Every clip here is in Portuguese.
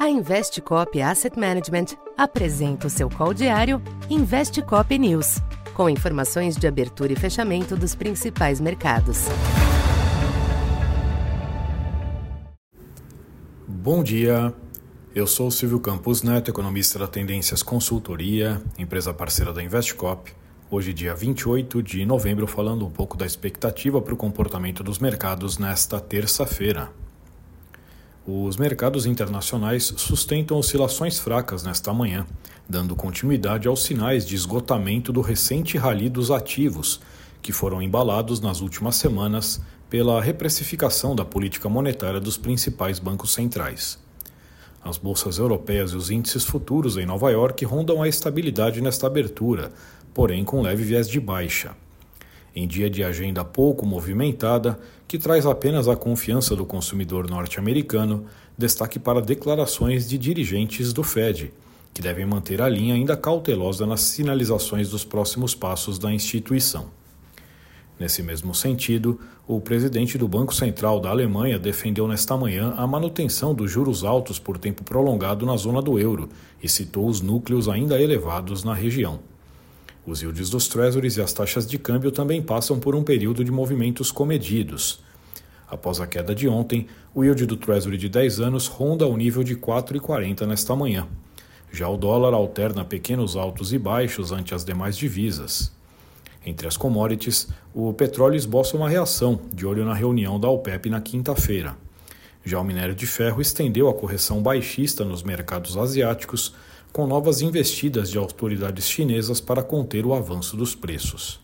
A Investcop Asset Management apresenta o seu call diário Investcop News, com informações de abertura e fechamento dos principais mercados. Bom dia. Eu sou Silvio Campos Neto, economista da Tendências Consultoria, empresa parceira da Investcop. Hoje, dia 28 de novembro, falando um pouco da expectativa para o comportamento dos mercados nesta terça-feira. Os mercados internacionais sustentam oscilações fracas nesta manhã, dando continuidade aos sinais de esgotamento do recente rally dos ativos, que foram embalados nas últimas semanas pela reprecificação da política monetária dos principais bancos centrais. As bolsas europeias e os índices futuros em Nova York rondam a estabilidade nesta abertura, porém com leve viés de baixa em dia de agenda pouco movimentada, que traz apenas a confiança do consumidor norte-americano, destaque para declarações de dirigentes do Fed, que devem manter a linha ainda cautelosa nas sinalizações dos próximos passos da instituição. Nesse mesmo sentido, o presidente do Banco Central da Alemanha defendeu nesta manhã a manutenção dos juros altos por tempo prolongado na zona do euro e citou os núcleos ainda elevados na região. Os yields dos treasuries e as taxas de câmbio também passam por um período de movimentos comedidos. Após a queda de ontem, o yield do treasury de 10 anos ronda o nível de 4,40 nesta manhã. Já o dólar alterna pequenos altos e baixos ante as demais divisas. Entre as commodities, o petróleo esboça uma reação, de olho na reunião da OPEP na quinta-feira. Já o minério de ferro estendeu a correção baixista nos mercados asiáticos, com novas investidas de autoridades chinesas para conter o avanço dos preços.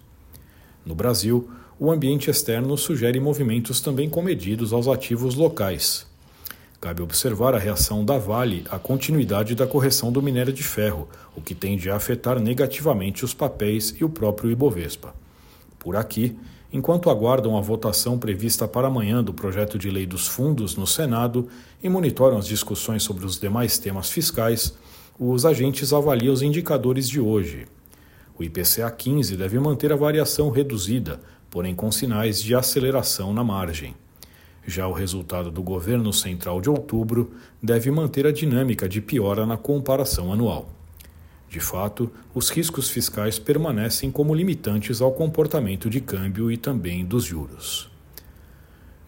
No Brasil, o ambiente externo sugere movimentos também comedidos aos ativos locais. Cabe observar a reação da Vale à continuidade da correção do minério de ferro, o que tende a afetar negativamente os papéis e o próprio Ibovespa. Por aqui, enquanto aguardam a votação prevista para amanhã do projeto de lei dos fundos no Senado e monitoram as discussões sobre os demais temas fiscais, os agentes avaliam os indicadores de hoje. O IPCA 15 deve manter a variação reduzida, porém com sinais de aceleração na margem. Já o resultado do governo central de outubro deve manter a dinâmica de piora na comparação anual. De fato, os riscos fiscais permanecem como limitantes ao comportamento de câmbio e também dos juros.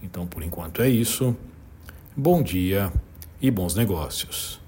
Então, por enquanto é isso. Bom dia e bons negócios.